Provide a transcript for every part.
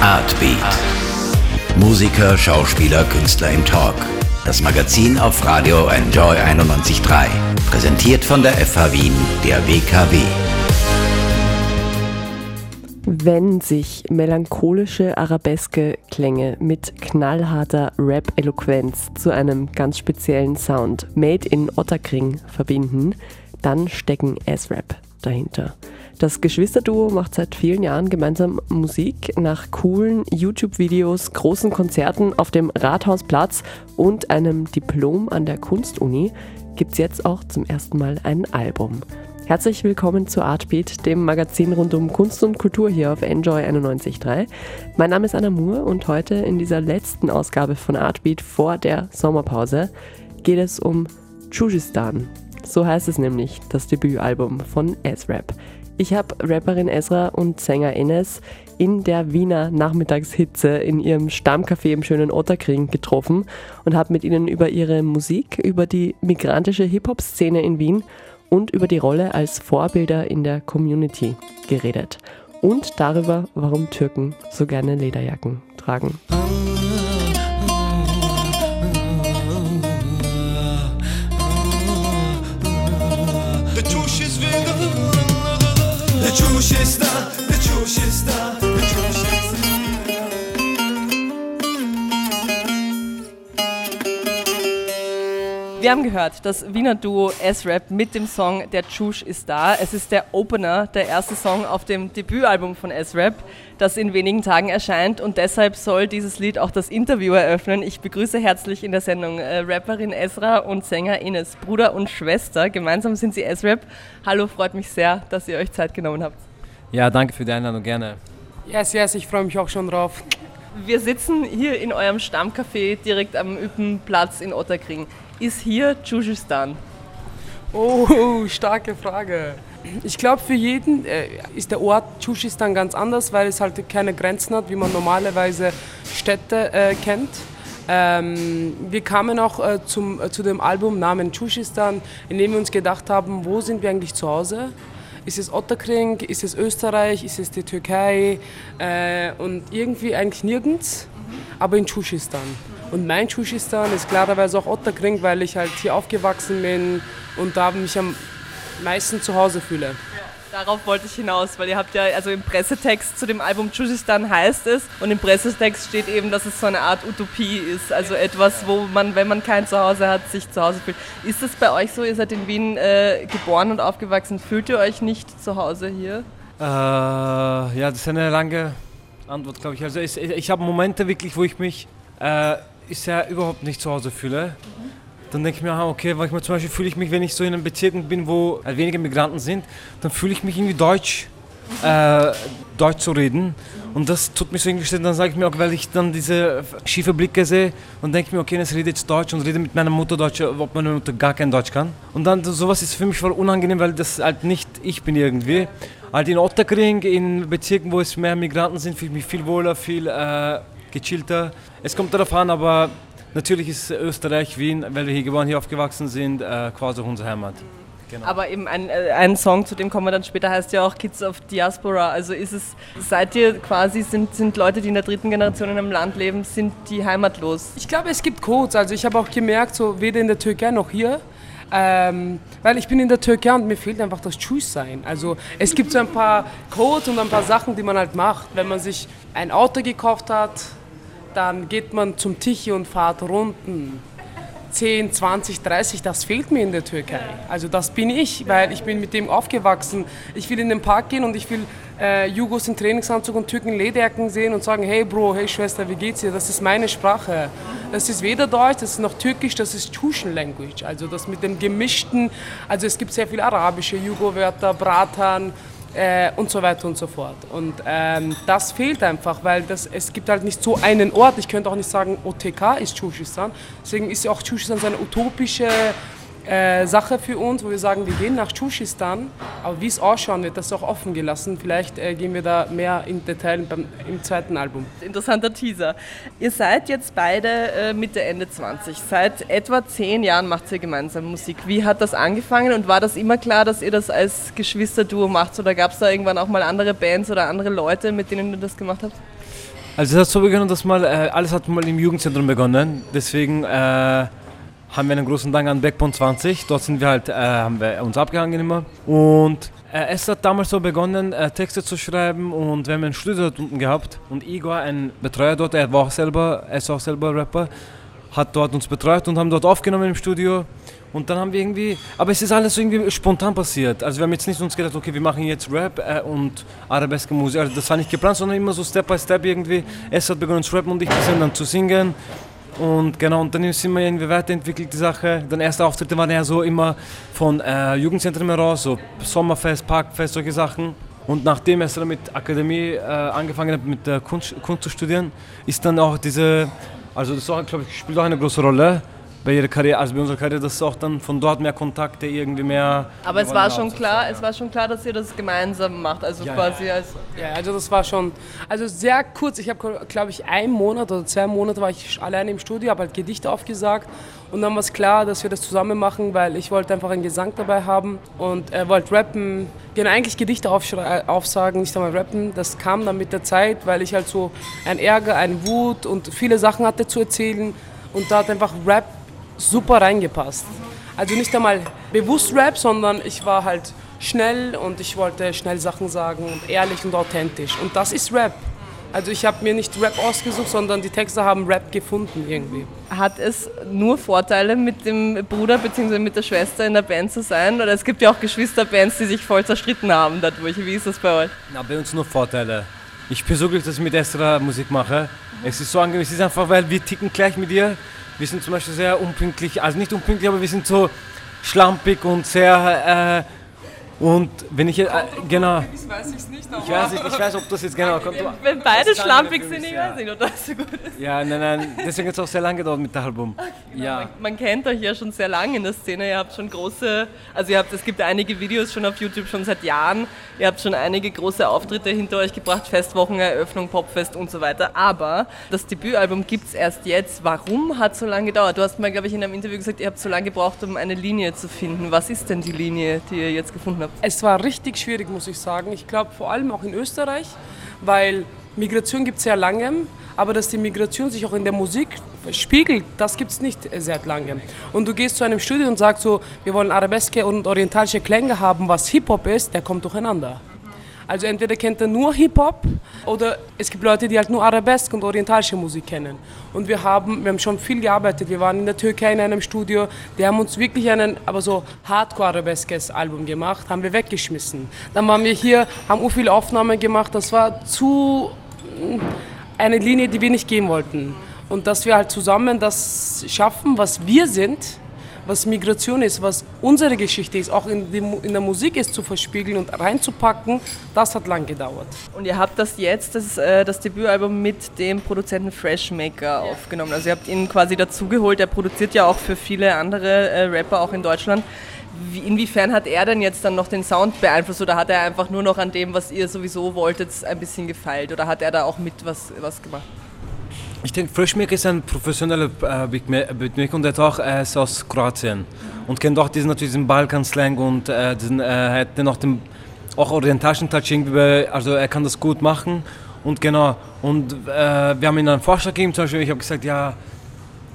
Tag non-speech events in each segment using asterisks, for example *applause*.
Artbeat. Musiker, Schauspieler, Künstler im Talk. Das Magazin auf Radio Enjoy 91.3. Präsentiert von der FH Wien, der WKW. Wenn sich melancholische arabeske Klänge mit knallharter Rap-Eloquenz zu einem ganz speziellen Sound made in Otterkring verbinden, dann stecken S-Rap dahinter. Das Geschwisterduo macht seit vielen Jahren gemeinsam Musik. Nach coolen YouTube-Videos, großen Konzerten auf dem Rathausplatz und einem Diplom an der Kunstuni gibt es jetzt auch zum ersten Mal ein Album. Herzlich willkommen zu Artbeat, dem Magazin rund um Kunst und Kultur hier auf Enjoy 91.3. Mein Name ist Anna Moore und heute in dieser letzten Ausgabe von Artbeat vor der Sommerpause geht es um Chujistan. So heißt es nämlich, das Debütalbum von S-Rap. Ich habe Rapperin Ezra und Sänger Enes in der Wiener Nachmittagshitze in ihrem Stammcafé im schönen Otterkring getroffen und habe mit ihnen über ihre Musik, über die migrantische Hip-Hop-Szene in Wien und über die Rolle als Vorbilder in der Community geredet. Und darüber, warum Türken so gerne Lederjacken tragen. Wir haben gehört, das Wiener Duo S-Rap mit dem Song Der Tschusch ist da. Es ist der Opener, der erste Song auf dem Debütalbum von S-Rap, das in wenigen Tagen erscheint und deshalb soll dieses Lied auch das Interview eröffnen. Ich begrüße herzlich in der Sendung äh, Rapperin Esra und Sänger Ines, Bruder und Schwester. Gemeinsam sind sie S-Rap. Hallo, freut mich sehr, dass ihr euch Zeit genommen habt. Ja, danke für die Einladung, gerne. Yes, yes, ich freue mich auch schon drauf. Wir sitzen hier in eurem Stammcafé direkt am Üppenplatz in Otterkring. Ist hier Tschujistan? Oh, starke Frage. Ich glaube, für jeden äh, ist der Ort Tschujistan ganz anders, weil es halt keine Grenzen hat, wie man normalerweise Städte äh, kennt. Ähm, wir kamen auch äh, zum, äh, zu dem Album Namen Tschujistan, in dem wir uns gedacht haben, wo sind wir eigentlich zu Hause? Ist es Otterkring? Ist es Österreich? Ist es die Türkei? Äh, und irgendwie eigentlich nirgends, aber in Tschujistan. Und mein Tschujistan ist klarerweise auch Otterkring, weil ich halt hier aufgewachsen bin und da mich am meisten zu Hause fühle. Darauf wollte ich hinaus, weil ihr habt ja, also im Pressetext zu dem Album Tschujistan heißt es und im Pressetext steht eben, dass es so eine Art Utopie ist, also etwas, wo man, wenn man kein Zuhause hat, sich zu Hause fühlt. Ist das bei euch so? Ihr seid in Wien äh, geboren und aufgewachsen. Fühlt ihr euch nicht zu Hause hier? Äh, ja, das ist eine lange Antwort, glaube ich. Also ich, ich habe Momente wirklich, wo ich mich äh, ja überhaupt nicht zu Hause fühle. Mhm. Dann denke ich mir, okay, manchmal zum Beispiel fühle ich mich, wenn ich so in einem Bezirk bin, wo halt wenige Migranten sind, dann fühle ich mich irgendwie deutsch, äh, deutsch zu reden. Und das tut mich so irgendwie, dann sage ich mir auch, weil ich dann diese schiefe Blicke sehe und denke mir, okay, jetzt rede jetzt Deutsch und rede mit meiner Mutter Deutsch, ob meine Mutter gar kein Deutsch kann. Und dann sowas ist für mich voll unangenehm, weil das halt nicht ich bin irgendwie. Halt in Otterkring, in Bezirken, wo es mehr Migranten sind, fühle ich mich viel wohler, viel äh, gechillter. Es kommt darauf an, aber natürlich ist Österreich, Wien, weil wir hier geboren, hier aufgewachsen sind, äh, quasi unsere Heimat. Genau. Aber eben ein, äh, ein Song, zu dem kommen wir dann später, heißt ja auch Kids of Diaspora. Also ist es, seid ihr quasi, sind, sind Leute, die in der dritten Generation in einem Land leben, sind die heimatlos? Ich glaube, es gibt Codes. Also ich habe auch gemerkt, so weder in der Türkei noch hier, ähm, weil ich bin in der Türkei und mir fehlt einfach das Tschüss-Sein. Also es gibt so ein paar Codes und ein paar Sachen, die man halt macht. Wenn man sich ein Auto gekauft hat, dann geht man zum Tichy und fahrt Runden. 10, 20, 30, das fehlt mir in der Türkei. Also das bin ich, weil ich bin mit dem aufgewachsen. Ich will in den Park gehen und ich will äh, Jugos in Trainingsanzug und Türken in Lederjacken sehen und sagen, hey Bro, hey Schwester, wie geht's dir? Das ist meine Sprache. Das ist weder Deutsch, das ist noch Türkisch, das ist Tushen Language. Also das mit dem gemischten, also es gibt sehr viele arabische Jugo-Wörter, Bratan, äh, und so weiter und so fort. Und ähm, das fehlt einfach, weil das, es gibt halt nicht so einen Ort. Ich könnte auch nicht sagen, OTK ist Tschushistan. Deswegen ist ja auch Tschushistan so eine utopische äh, Sache für uns, wo wir sagen, wir gehen nach Tschushistan, aber wie es ausschauen wird, das ist auch offen gelassen. Vielleicht äh, gehen wir da mehr in Detail beim, im zweiten Album. Interessanter Teaser. Ihr seid jetzt beide äh, Mitte, Ende 20. Seit etwa zehn Jahren macht ihr gemeinsam Musik. Wie hat das angefangen und war das immer klar, dass ihr das als Geschwisterduo macht oder gab es da irgendwann auch mal andere Bands oder andere Leute, mit denen ihr das gemacht habt? Also es hat so begonnen, dass mal, äh, alles hat mal im Jugendzentrum begonnen. Deswegen äh, haben wir einen großen Dank an Backbone 20. Dort sind wir halt, äh, haben wir uns abgehangen immer. Und äh, es hat damals so begonnen, äh, Texte zu schreiben und wir haben ein Studio dort unten gehabt. Und Igor, ein Betreuer dort, er war auch selber, er ist auch selber Rapper, hat dort uns betreut und haben dort aufgenommen im Studio. Und dann haben wir irgendwie, aber es ist alles irgendwie spontan passiert. Also wir haben jetzt nicht uns gedacht, okay, wir machen jetzt Rap äh, und arabeske Musik. Also das war nicht geplant, sondern immer so Step by Step irgendwie. Es hat begonnen zu rappen und ich bisschen dann zu singen. Und genau, und dann sind wir irgendwie weiterentwickelt, die Sache. Dann erste Auftritte waren ja so immer von äh, Jugendzentren heraus, so Sommerfest, Parkfest, solche Sachen. Und nachdem er mit Akademie äh, angefangen hat, mit äh, Kunst, Kunst zu studieren, ist dann auch diese, also das auch, ich, spielt auch eine große Rolle bei ihrer Karriere, also bei unserer Karriere, dass auch dann von dort mehr Kontakte irgendwie mehr. Aber es war schon klar, ja. es war schon klar, dass ihr das gemeinsam macht, also ja, quasi ja. als. Ja, also das war schon, also sehr kurz. Ich habe, glaube ich, einen Monat oder zwei Monate war ich alleine im Studio, habe halt Gedichte aufgesagt und dann war es klar, dass wir das zusammen machen, weil ich wollte einfach einen Gesang dabei haben und er wollte rappen. Genau, eigentlich Gedichte aufsagen, nicht einmal rappen. Das kam dann mit der Zeit, weil ich halt so ein Ärger, ein Wut und viele Sachen hatte zu erzählen und da hat einfach Rap super reingepasst. Also nicht einmal bewusst Rap, sondern ich war halt schnell und ich wollte schnell Sachen sagen und ehrlich und authentisch. Und das ist Rap. Also ich habe mir nicht Rap ausgesucht, sondern die Texte haben Rap gefunden irgendwie. Hat es nur Vorteile, mit dem Bruder bzw. mit der Schwester in der Band zu sein? Oder es gibt ja auch Geschwisterbands, die sich voll zerstritten haben dadurch. Wie ist das bei euch? Na, bei uns nur Vorteile. Ich bin so dass ich mit Esther Musik mache. Es ist so angenehm, es ist einfach, weil wir ticken gleich mit ihr. Wir sind zum Beispiel sehr unpünktlich, also nicht unpünktlich, aber wir sind so schlampig und sehr äh, und wenn ich, äh, genau. Ich weiß es nicht, aber. Ich weiß nicht, ich weiß, ob das jetzt genau kommt. Wenn beide schlampig sind, ich weiß nicht, ob das so gut ist. Ja, nein, nein, deswegen hat es auch sehr lange gedauert mit dem Album. Genau. Ja. Man, man, kennt euch ja schon sehr lange in der Szene. Ihr habt schon große, also ihr habt, es gibt einige Videos schon auf YouTube schon seit Jahren. Ihr habt schon einige große Auftritte hinter euch gebracht, Festwochen, Eröffnung, Popfest und so weiter. Aber das Debütalbum gibt es erst jetzt. Warum hat es so lange gedauert? Du hast mal, glaube ich, in einem Interview gesagt, ihr habt so lange gebraucht, um eine Linie zu finden. Was ist denn die Linie, die ihr jetzt gefunden habt? Es war richtig schwierig, muss ich sagen. Ich glaube vor allem auch in Österreich, weil Migration gibt es sehr lange, aber dass die Migration sich auch in der Musik spiegelt, das gibt es nicht seit langem. Und du gehst zu einem Studio und sagst so, wir wollen arabeske und orientalische Klänge haben, was Hip-Hop ist, der kommt durcheinander. Also entweder kennt er nur Hip-Hop oder es gibt Leute, die halt nur Arabesk und orientalische Musik kennen. Und wir haben, wir haben schon viel gearbeitet. Wir waren in der Türkei in einem Studio, die haben uns wirklich einen, aber so Hardcore-Arabeskes Album gemacht, haben wir weggeschmissen. Dann waren wir hier, haben so viele Aufnahmen gemacht, das war zu mm, eine Linie, die wir nicht gehen wollten. Und dass wir halt zusammen das schaffen, was wir sind, was Migration ist, was unsere Geschichte ist, auch in, die, in der Musik ist zu verspiegeln und reinzupacken, das hat lang gedauert. Und ihr habt das jetzt, das, äh, das Debütalbum mit dem Produzenten Freshmaker aufgenommen. Also ihr habt ihn quasi dazugeholt, er produziert ja auch für viele andere äh, Rapper auch in Deutschland. Wie, inwiefern hat er denn jetzt dann noch den Sound beeinflusst oder hat er einfach nur noch an dem, was ihr sowieso wolltet, ein bisschen gefeilt oder hat er da auch mit was, was gemacht? Ich denke, Freshmaker ist ein professioneller äh, Beatmaker und er ist auch äh, ist aus Kroatien. Und kennt auch diesen, diesen Balkan-Slang und äh, diesen, äh, dann auch den auch orientalischen Touch irgendwie, also er kann das gut machen. Und genau, und äh, wir haben ihm einen Vorschlag gegeben, zum Beispiel, ich habe gesagt, ja,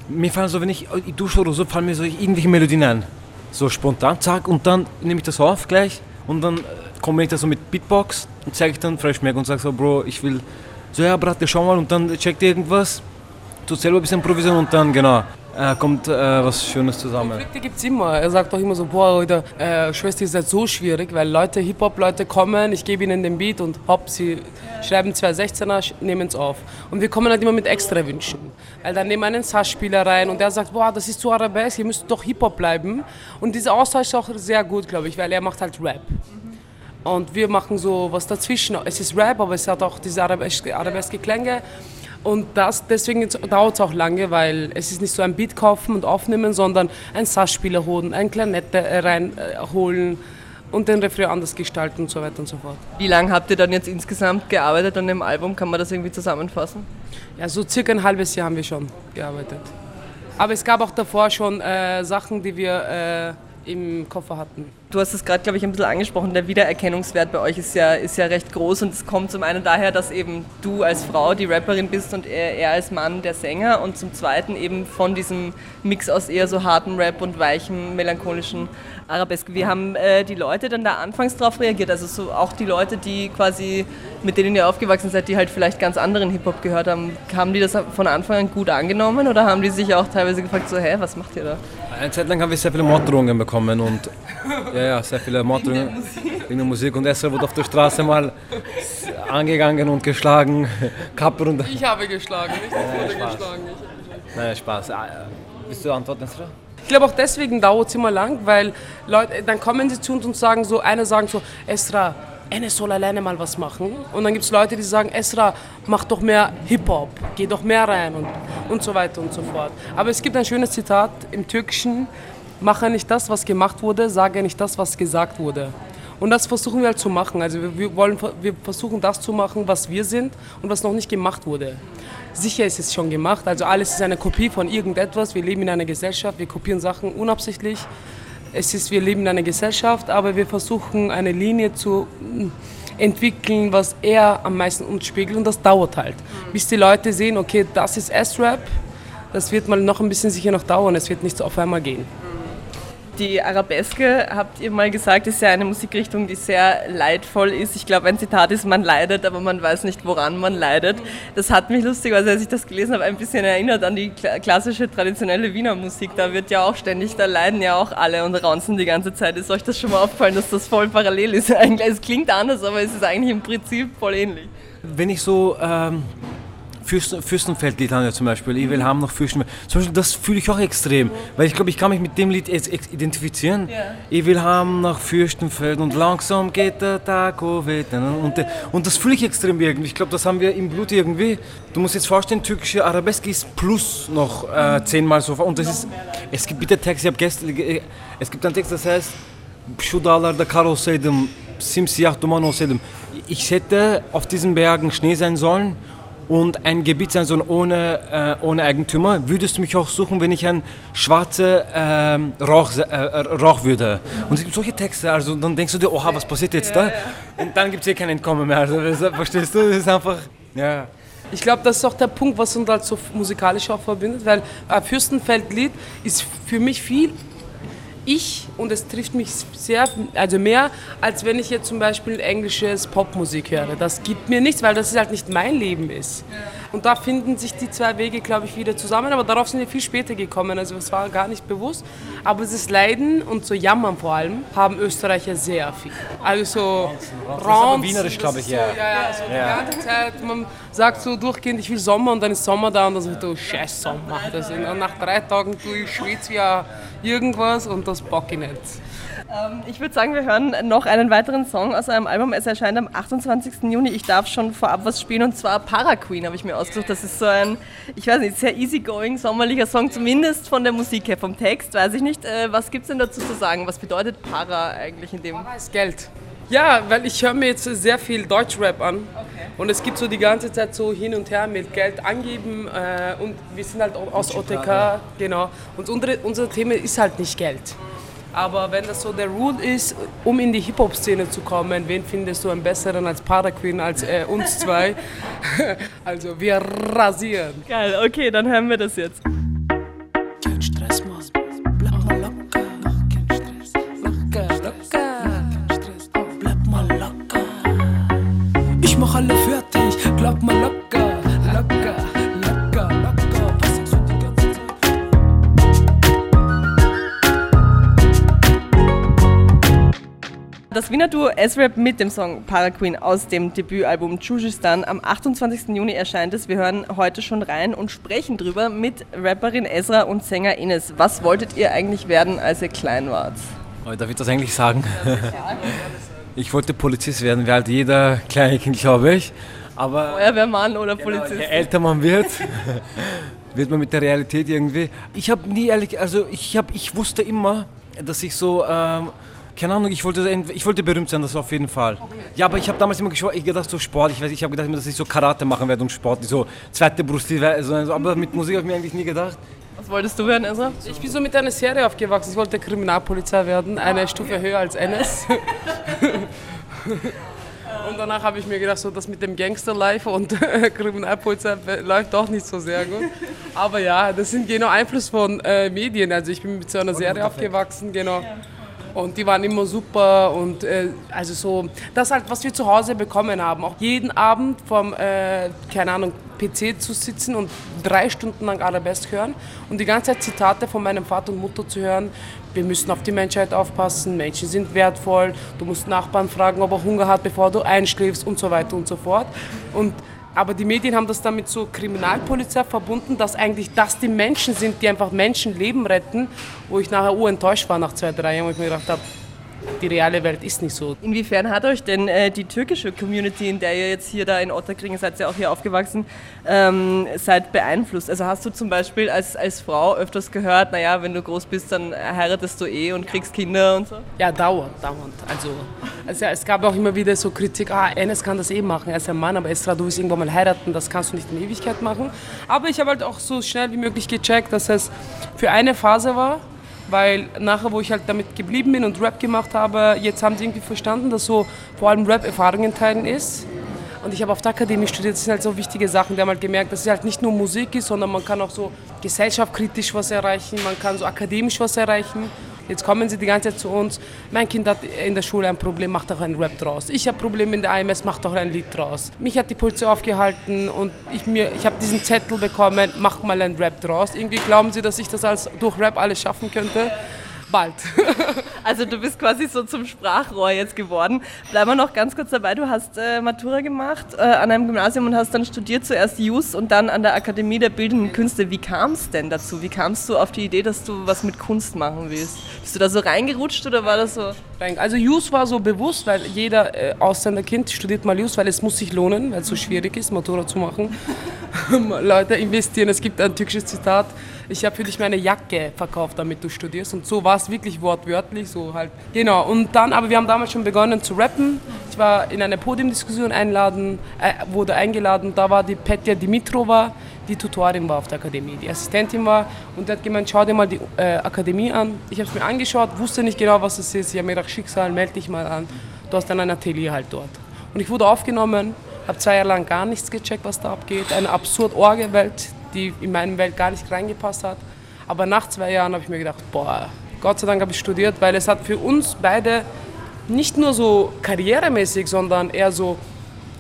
mir fallen so, wenn ich, ich dusche oder so, fallen mir so irgendwelche Melodien ein, so spontan, zack, und dann nehme ich das auf gleich und dann äh, komme ich da so mit Beatbox und zeige ich dann Freshmaker und sage so, Bro, ich will so, ja, Bratte, schau mal und dann checkt ihr irgendwas, tut selber ein bisschen improvisieren und dann, genau, äh, kommt äh, was Schönes zusammen. Konflikte gibt es immer. Er sagt doch immer so, boah, Leute, äh, Schwester ist halt so schwierig, weil Leute, Hip-Hop-Leute kommen, ich gebe ihnen den Beat und hopp, sie schreiben zwei 16er, nehmen es auf. Und wir kommen halt immer mit extra Wünschen. Weil dann nehmen wir einen Sass-Spieler rein und der sagt, boah, das ist zu arabesk, ihr müsst doch Hip-Hop bleiben. Und dieser Austausch ist auch sehr gut, glaube ich, weil er macht halt Rap. Und wir machen so was dazwischen. Es ist Rap, aber es hat auch diese arabeske, arabeske Klänge. Und das, deswegen dauert es auch lange, weil es ist nicht so ein Beat kaufen und aufnehmen, sondern ein Sassspieler holen, ein Klarinette reinholen und den Refrain anders gestalten und so weiter und so fort. Wie lange habt ihr dann jetzt insgesamt gearbeitet an dem Album? Kann man das irgendwie zusammenfassen? Ja, so circa ein halbes Jahr haben wir schon gearbeitet. Aber es gab auch davor schon äh, Sachen, die wir äh, im Koffer hatten. Du hast es gerade, glaube ich, ein bisschen angesprochen. Der Wiedererkennungswert bei euch ist ja, ist ja recht groß und es kommt zum einen daher, dass eben du als Frau die Rapperin bist und er, er als Mann der Sänger und zum zweiten eben von diesem Mix aus eher so hartem Rap und weichem, melancholischen Arabesk. Wie haben äh, die Leute dann da anfangs darauf reagiert? Also so auch die Leute, die quasi, mit denen ihr aufgewachsen seid, die halt vielleicht ganz anderen Hip-Hop gehört haben, haben die das von Anfang an gut angenommen oder haben die sich auch teilweise gefragt, so, hä, was macht ihr da? Eine Zeit lang haben wir sehr viele Morddrohungen bekommen und *laughs* ja, ja, sehr viele Morddrohungen wegen der Musik und Esra wurde auf der Straße mal angegangen und geschlagen, *laughs* Kappe runter. Ich habe geschlagen, nicht? Ich wurde geschlagen. Nein, Spaß. Ah, Willst du antworten, Esra? Ich glaube auch deswegen dauert es immer lang, weil Leute, dann kommen sie zu uns und sagen so, einer sagen so, Esra, Enes soll alleine mal was machen. Und dann gibt es Leute, die sagen, Esra, mach doch mehr Hip-Hop, geh doch mehr rein und, und so weiter und so fort. Aber es gibt ein schönes Zitat im Türkischen, mache nicht das, was gemacht wurde, sage nicht das, was gesagt wurde. Und das versuchen wir halt zu machen. Also wir, wollen, wir versuchen das zu machen, was wir sind und was noch nicht gemacht wurde. Sicher ist es schon gemacht, also alles ist eine Kopie von irgendetwas. Wir leben in einer Gesellschaft, wir kopieren Sachen unabsichtlich. Es ist, wir leben in einer Gesellschaft, aber wir versuchen eine Linie zu mm, entwickeln, was eher am meisten uns spiegelt und das dauert halt. Bis die Leute sehen, okay, das ist S-Rap, das wird mal noch ein bisschen sicher noch dauern, es wird nicht so auf einmal gehen. Die Arabeske, habt ihr mal gesagt, ist ja eine Musikrichtung, die sehr leidvoll ist. Ich glaube, ein Zitat ist, man leidet, aber man weiß nicht, woran man leidet. Das hat mich lustigerweise, als ich das gelesen habe, ein bisschen erinnert an die kla- klassische, traditionelle Wiener Musik. Da wird ja auch ständig, da leiden ja auch alle und raunzen die ganze Zeit. Ist euch das schon mal aufgefallen, dass das voll parallel ist? *laughs* Es klingt anders, aber es ist eigentlich im Prinzip voll ähnlich. Wenn ich so ähm, Fürsten, Fürstenfeldlied zum Beispiel, ich will haben noch Fürstenfeld, zum Beispiel das fühle ich auch extrem, weil ich glaube, ich kann mich mit dem Lied identifizieren. Ja. Ich will haben nach Fürstenfeld und langsam geht der Tag weht. und, und das fühle ich extrem irgendwie. Ich glaube, das haben wir im Blut irgendwie. Du musst jetzt vorstellen, türkische Arabeske ist plus noch äh, zehnmal so. Und das ist, es gibt bitte Text, ich habe gestern, äh, es gibt einen Text, das heißt, şu dağlarda kar olsaydım, simsiyah duman olsaydım. Ich hätte auf diesen Bergen Schnee sein sollen und ein Gebiet sein soll ohne, äh, ohne Eigentümer. Würdest du mich auch suchen, wenn ich ein schwarzer ähm, Rauch, äh, Rauch würde? Und es gibt solche Texte, also dann denkst du dir, oha, was passiert jetzt da? Und dann gibt es hier kein Entkommen mehr. Also, das, verstehst du? Das ist einfach, ja. Ich glaube, das ist auch der Punkt, was uns halt so musikalisch auch verbindet, weil äh, Fürstenfeldlied ist für mich viel ich und es trifft mich sehr, also mehr, als wenn ich jetzt zum Beispiel englisches Popmusik höre. Das gibt mir nichts, weil das halt nicht mein Leben ist. Und da finden sich die zwei Wege, glaube ich, wieder zusammen. Aber darauf sind wir viel später gekommen. Also es war gar nicht bewusst. Aber dieses Leiden und so Jammern vor allem haben Österreicher sehr viel. Also so Ranzen, wienerisch, das glaub ist ich, so, ja. ja, ja, so die ganze Zeit. Man sagt so durchgehend, ich will Sommer und dann ist Sommer da und dann so, du scheiß Sommer. Das ist, nach drei Tagen tue ich schwitze wie irgendwas und das bock ich nicht. Ähm, Ich würde sagen, wir hören noch einen weiteren Song aus eurem Album. Es erscheint am 28. Juni. Ich darf schon vorab was spielen und zwar Para Queen habe ich mir ausgesucht. Das ist so ein, ich weiß nicht, sehr easygoing, sommerlicher Song, zumindest von der Musik her. Vom Text weiß ich nicht. Äh, Was gibt es denn dazu zu sagen? Was bedeutet Para eigentlich in dem? Para ist Geld. Ja, weil ich höre mir jetzt sehr viel Deutschrap an und es gibt so die ganze Zeit so hin und her mit Geld angeben äh, und wir sind halt aus OTK, genau. Und unsere, unser Thema ist halt nicht Geld. Aber wenn das so der Rule ist, um in die Hip-Hop-Szene zu kommen, wen findest du einen besseren als Para Queen, als äh, uns zwei? *laughs* also wir rasieren. Geil, okay, dann hören wir das jetzt. Duo S-Rap mit dem Song Para Queen aus dem Debütalbum Chujistan. Am 28. Juni erscheint es. Wir hören heute schon rein und sprechen drüber mit Rapperin Ezra und Sänger Ines. Was wolltet ihr eigentlich werden, als ihr klein wart? Oh, darf ich das eigentlich sagen? *laughs* Ich wollte Polizist werden, wie halt jeder kleine Kind, glaube ich. Aber Feuerwehrmann oder Polizist? je älter man wird, *laughs* wird man mit der Realität irgendwie. Ich habe nie ehrlich, also ich habe, ich wusste immer, dass ich so, ähm, keine Ahnung, ich wollte, ich wollte berühmt sein, das auf jeden Fall. Ja, aber ich habe damals immer ich gedacht so Sport, ich weiß, ich habe gedacht, dass ich so Karate machen werde und Sport, so zweite Brust, also, aber mit Musik habe ich mir eigentlich nie gedacht. Was wolltest du werden, Ezra? Ich bin so mit einer Serie aufgewachsen. Ich wollte Kriminalpolizei werden, eine Stufe höher als NS. *laughs* *laughs* Und danach habe ich mir gedacht, so das mit dem Gangster-Life und *laughs* Kriminalpolizei läuft doch nicht so sehr gut. Aber ja, das sind genau Einfluss von äh, Medien. Also ich bin mit so einer Serie aufgewachsen, genau. Und die waren immer super und äh, also so, das halt, was wir zu Hause bekommen haben. Auch jeden Abend vom, äh, keine Ahnung, PC zu sitzen und drei Stunden lang Arabesk hören und die ganze Zeit Zitate von meinem Vater und Mutter zu hören. Wir müssen auf die Menschheit aufpassen, Menschen sind wertvoll, du musst Nachbarn fragen, ob er Hunger hat, bevor du einschläfst und so weiter und so fort. Und aber die Medien haben das dann mit so Kriminalpolizei verbunden, dass eigentlich das die Menschen sind, die einfach Menschenleben retten, wo ich nachher enttäuscht war nach zwei, drei Jahren, wo ich mir gedacht habe, die reale Welt ist nicht so. Inwiefern hat euch denn äh, die türkische Community, in der ihr jetzt hier da in Otterkring seid, ja auch hier aufgewachsen, ähm, seid beeinflusst? Also hast du zum Beispiel als, als Frau öfters gehört, naja, wenn du groß bist, dann heiratest du eh und kriegst Kinder und so? Ja, dauernd, dauernd. Also, also es gab auch immer wieder so Kritik, ah, Enes kann das eh machen, er ist ein Mann, aber Estra, du willst irgendwann mal heiraten, das kannst du nicht in Ewigkeit machen. Aber ich habe halt auch so schnell wie möglich gecheckt, dass es für eine Phase war, weil nachher, wo ich halt damit geblieben bin und Rap gemacht habe, jetzt haben sie irgendwie verstanden, dass so vor allem Rap Erfahrungen teilen ist. Und ich habe auf der Akademie studiert, das sind halt so wichtige Sachen. Die haben halt gemerkt, dass es halt nicht nur Musik ist, sondern man kann auch so gesellschaftskritisch was erreichen, man kann so akademisch was erreichen. Jetzt kommen sie die ganze Zeit zu uns. Mein Kind hat in der Schule ein Problem, macht auch ein Rap draus. Ich habe Probleme in der AMS, macht auch ein Lied draus. Mich hat die Polizei aufgehalten und ich, ich habe diesen Zettel bekommen, mach mal ein Rap draus. Irgendwie glauben sie, dass ich das als, durch Rap alles schaffen könnte bald. *laughs* also du bist quasi so zum Sprachrohr jetzt geworden. Bleiben wir noch ganz kurz dabei. Du hast äh, Matura gemacht äh, an einem Gymnasium und hast dann studiert zuerst Jus und dann an der Akademie der Bildenden Künste. Wie kam es denn dazu? Wie kamst du auf die Idee, dass du was mit Kunst machen willst? Bist du da so reingerutscht oder war das so? Also Jus war so bewusst, weil jeder äh, Ausländerkind studiert mal Jus, weil es muss sich lohnen, weil es so schwierig ist, Matura zu machen. *laughs* Leute investieren. Es gibt ein türkisches Zitat ich habe für dich meine Jacke verkauft, damit du studierst. Und so war es wirklich wortwörtlich, so halt. Genau, und dann, aber wir haben damals schon begonnen zu rappen. Ich war in eine Podiumdiskussion einladen, äh, wurde eingeladen, da war die Petja Dimitrova, die Tutorin war auf der Akademie, die Assistentin war und die hat gemeint, schau dir mal die äh, Akademie an. Ich habe es mir angeschaut, wusste nicht genau, was es ist. Ich habe mir gedacht, Schicksal, melde dich mal an. Du hast dann ein Atelier halt dort. Und ich wurde aufgenommen, habe zwei Jahre lang gar nichts gecheckt, was da abgeht. Eine absurd Orgelwelt, die in meine Welt gar nicht reingepasst hat. Aber nach zwei Jahren habe ich mir gedacht, boah, Gott sei Dank habe ich studiert, weil es hat für uns beide nicht nur so karrieremäßig, sondern eher so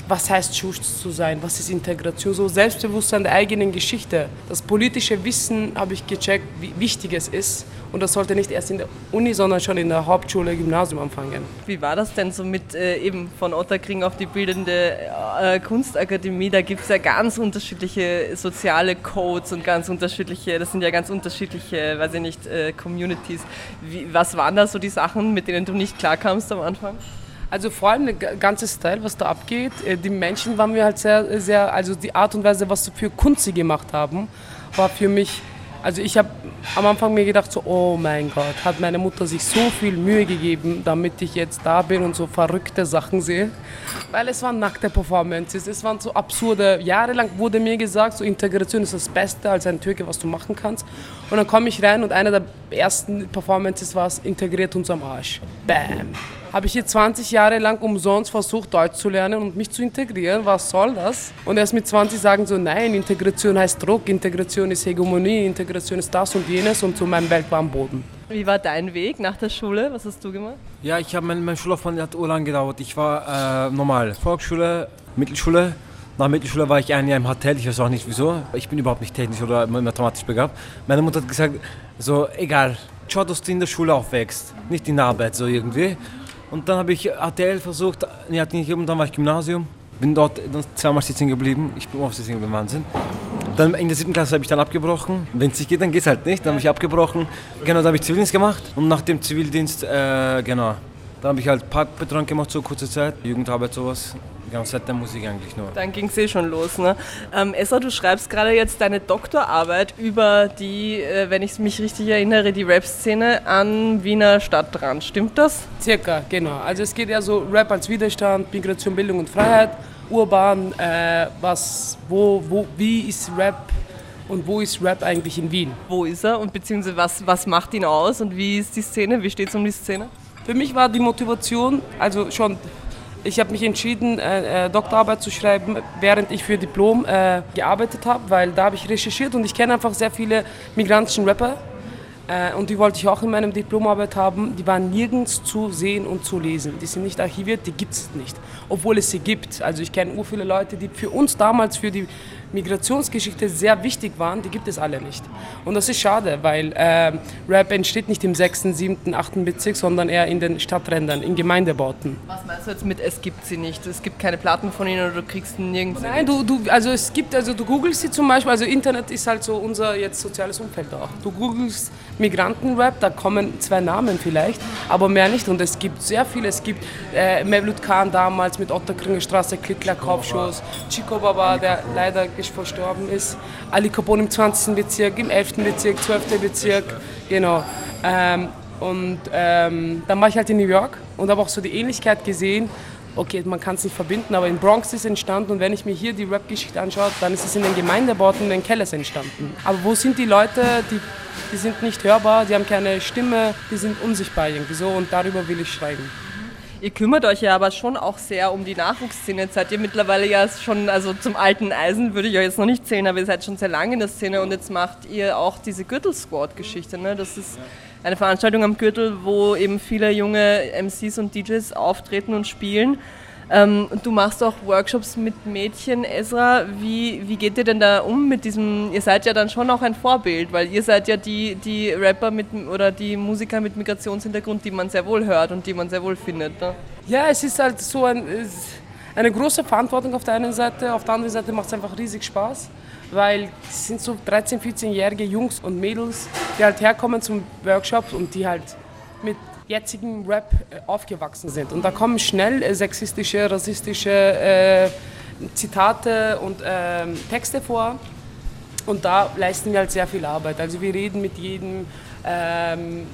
was heißt Schutz zu sein, was ist Integration, so Selbstbewusstsein der eigenen Geschichte. Das politische Wissen habe ich gecheckt, wie wichtig es ist und das sollte nicht erst in der Uni, sondern schon in der Hauptschule, Gymnasium anfangen. Wie war das denn so mit äh, eben von Otterkring auf die bildende äh, Kunstakademie? Da gibt es ja ganz unterschiedliche soziale Codes und ganz unterschiedliche, das sind ja ganz unterschiedliche, weiß ich nicht, äh, Communities. Wie, was waren da so die Sachen, mit denen du nicht klarkamst am Anfang? Also vor allem der ganze Style, was da abgeht. Äh, die Menschen waren mir halt sehr, sehr, also die Art und Weise, was für Kunst sie gemacht haben, war für mich, also ich habe am Anfang mir gedacht so, oh mein Gott, hat meine Mutter sich so viel Mühe gegeben, damit ich jetzt da bin und so verrückte Sachen sehe. Weil es waren nackte Performances, es waren so absurde, jahrelang wurde mir gesagt, so Integration ist das Beste als ein Türke, was du machen kannst. Und dann komme ich rein und eine der ersten Performances war, integriert uns am Arsch. Bam habe ich hier 20 Jahre lang umsonst versucht, Deutsch zu lernen und mich zu integrieren. Was soll das? Und erst mit 20 sagen so, nein, Integration heißt Druck, Integration ist Hegemonie, Integration ist das und jenes und so mein Welt war am Boden. Wie war dein Weg nach der Schule? Was hast du gemacht? Ja, ich habe meine, meine Schullaufbahn hat urlang gedauert. Ich war äh, normal, Volksschule, Mittelschule. Nach Mittelschule war ich ein Jahr im Hotel, ich weiß auch nicht wieso. Ich bin überhaupt nicht technisch oder mathematisch begabt. Meine Mutter hat gesagt, so egal, schau, dass du in der Schule aufwächst, nicht in der Arbeit so irgendwie. Und dann habe ich ATL versucht, nee, hat nicht gegeben, dann war ich Gymnasium, bin dort zweimal sitzen geblieben, ich bin oft sitzen geblieben, Wahnsinn. Dann in der siebten Klasse habe ich dann abgebrochen. Wenn es nicht geht, dann geht es halt nicht. Dann habe ich abgebrochen. Genau, dann habe ich Zivildienst gemacht. Und nach dem Zivildienst, äh, genau, dann habe ich halt Parkbetreuung gemacht, so kurze Zeit, Jugendarbeit, sowas. Genau, seit der Musik eigentlich nur. Dann ging es eh schon los. Ne? Ähm, Esra, du schreibst gerade jetzt deine Doktorarbeit über die, äh, wenn ich mich richtig erinnere, die Rap-Szene an Wiener Stadtrand. Stimmt das? Circa, genau. Also es geht ja so Rap als Widerstand, Migration, Bildung und Freiheit, urban, äh, was, wo, wo, wie ist Rap und wo ist Rap eigentlich in Wien. Wo ist er und beziehungsweise was, was macht ihn aus und wie ist die Szene, wie steht es um die Szene? Für mich war die Motivation, also schon, ich habe mich entschieden, äh, äh, Doktorarbeit zu schreiben, während ich für Diplom äh, gearbeitet habe, weil da habe ich recherchiert und ich kenne einfach sehr viele migrantischen Rapper äh, und die wollte ich auch in meinem Diplomarbeit haben. Die waren nirgends zu sehen und zu lesen. Die sind nicht archiviert, die gibt es nicht. Obwohl es sie gibt. Also ich kenne ur viele Leute, die für uns damals, für die Migrationsgeschichte sehr wichtig waren, die gibt es alle nicht. Und das ist schade, weil äh, Rap entsteht nicht im 6., 7., 8. Bezirk, sondern eher in den Stadträndern, in Gemeindebauten. Was meinst du jetzt mit es gibt sie nicht? Es gibt keine Platten von ihnen oder du kriegst nirgends. Nein, du, du, also es gibt, also du googelst sie zum Beispiel, also Internet ist halt so unser jetzt soziales Umfeld auch. Du googelst Migrantenrap, da kommen zwei Namen vielleicht, aber mehr nicht. Und es gibt sehr viele. Es gibt äh, Mevlut Khan damals mit Otterkringer Straße, Klickler, Kopfschuss, Chico Baba, der leider verstorben ist, Ali Capone im 20. Bezirk, im 11. Bezirk, 12. Bezirk, genau. Ähm, und ähm, dann war ich halt in New York und habe auch so die Ähnlichkeit gesehen. Okay, man kann es nicht verbinden, aber in Bronx ist es entstanden und wenn ich mir hier die Rap-Geschichte anschaue, dann ist es in den Gemeindebauten in den Kellers entstanden. Aber wo sind die Leute, die, die sind nicht hörbar, die haben keine Stimme, die sind unsichtbar irgendwie so und darüber will ich schreiben. Ihr kümmert euch ja aber schon auch sehr um die Nachwuchsszene. Jetzt seid ihr mittlerweile ja schon, also zum alten Eisen würde ich euch jetzt noch nicht zählen, aber ihr seid schon sehr lange in der Szene und jetzt macht ihr auch diese Gürtel-Squad-Geschichte. Ne? Das ist eine Veranstaltung am Gürtel, wo eben viele junge MCs und DJs auftreten und spielen. Ähm, du machst auch Workshops mit Mädchen, Ezra. Wie, wie geht ihr denn da um mit diesem? Ihr seid ja dann schon auch ein Vorbild, weil ihr seid ja die, die Rapper mit oder die Musiker mit Migrationshintergrund, die man sehr wohl hört und die man sehr wohl findet. Ne? Ja, es ist halt so ein, eine große Verantwortung auf der einen Seite, auf der anderen Seite macht es einfach riesig Spaß, weil es sind so 13-, 14-jährige Jungs und Mädels, die halt herkommen zum Workshop und die halt mit jetzigen Rap äh, aufgewachsen sind. Und da kommen schnell äh, sexistische, rassistische äh, Zitate und äh, Texte vor. Und da leisten wir halt sehr viel Arbeit. Also wir reden mit jedem ähm,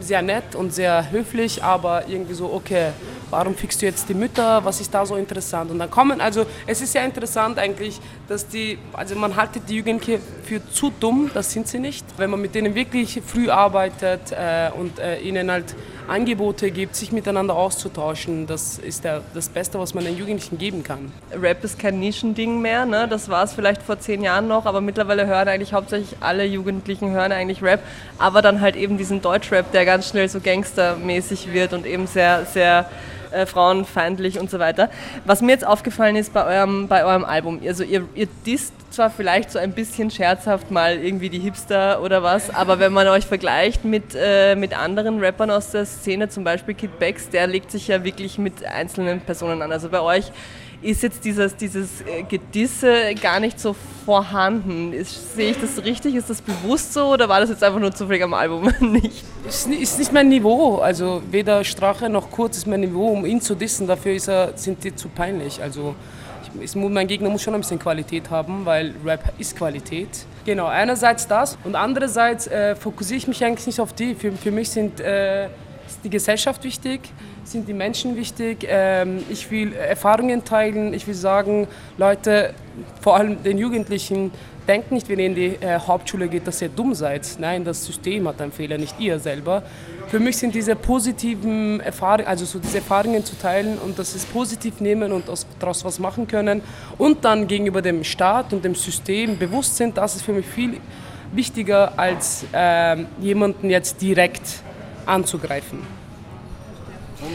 sehr nett und sehr höflich, aber irgendwie so, okay, warum fixst du jetzt die Mütter, was ist da so interessant? Und dann kommen, also es ist ja interessant eigentlich, dass die, also man haltet die Jugendlichen für zu dumm, das sind sie nicht. Wenn man mit denen wirklich früh arbeitet äh, und äh, ihnen halt Angebote gibt, sich miteinander auszutauschen, das ist der, das Beste, was man den Jugendlichen geben kann. Rap ist kein Nischending mehr, ne? das war es vielleicht vor zehn Jahren noch, aber mittlerweile hören eigentlich hauptsächlich alle Jugendlichen hören eigentlich Rap, aber dann halt eben diesen Deutschrap, der ganz schnell so gangstermäßig wird und eben sehr, sehr äh, frauenfeindlich und so weiter. Was mir jetzt aufgefallen ist bei eurem, bei eurem Album, also ihr, ihr disst zwar vielleicht so ein bisschen scherzhaft mal irgendwie die Hipster oder was, aber wenn man euch vergleicht mit, äh, mit anderen Rappern aus der Szene, zum Beispiel Kid Bex, der legt sich ja wirklich mit einzelnen Personen an. Also bei euch ist jetzt dieses, dieses äh, Gedisse gar nicht so vorhanden. Sehe ich das richtig? Ist das bewusst so oder war das jetzt einfach nur zufällig am Album *laughs* nicht? Ist, ist nicht mein Niveau. Also weder Strache noch Kurz ist mein Niveau, um ihn zu dissen. Dafür er, sind die zu peinlich. Also ich, mein Gegner muss schon ein bisschen Qualität haben, weil Rap ist Qualität. Genau, einerseits das und andererseits äh, fokussiere ich mich eigentlich nicht auf die. Für, für mich sind, äh, ist die Gesellschaft wichtig sind die Menschen wichtig. Ähm, ich will Erfahrungen teilen. Ich will sagen, Leute, vor allem den Jugendlichen, denkt nicht, wenn ihr in die äh, Hauptschule geht, dass ihr dumm seid. Nein, das System hat einen Fehler, nicht ihr selber. Für mich sind diese positiven Erfahrungen, also so diese Erfahrungen zu teilen und das ist positiv nehmen und daraus was machen können und dann gegenüber dem Staat und dem System bewusst sind, das ist für mich viel wichtiger als äh, jemanden jetzt direkt anzugreifen.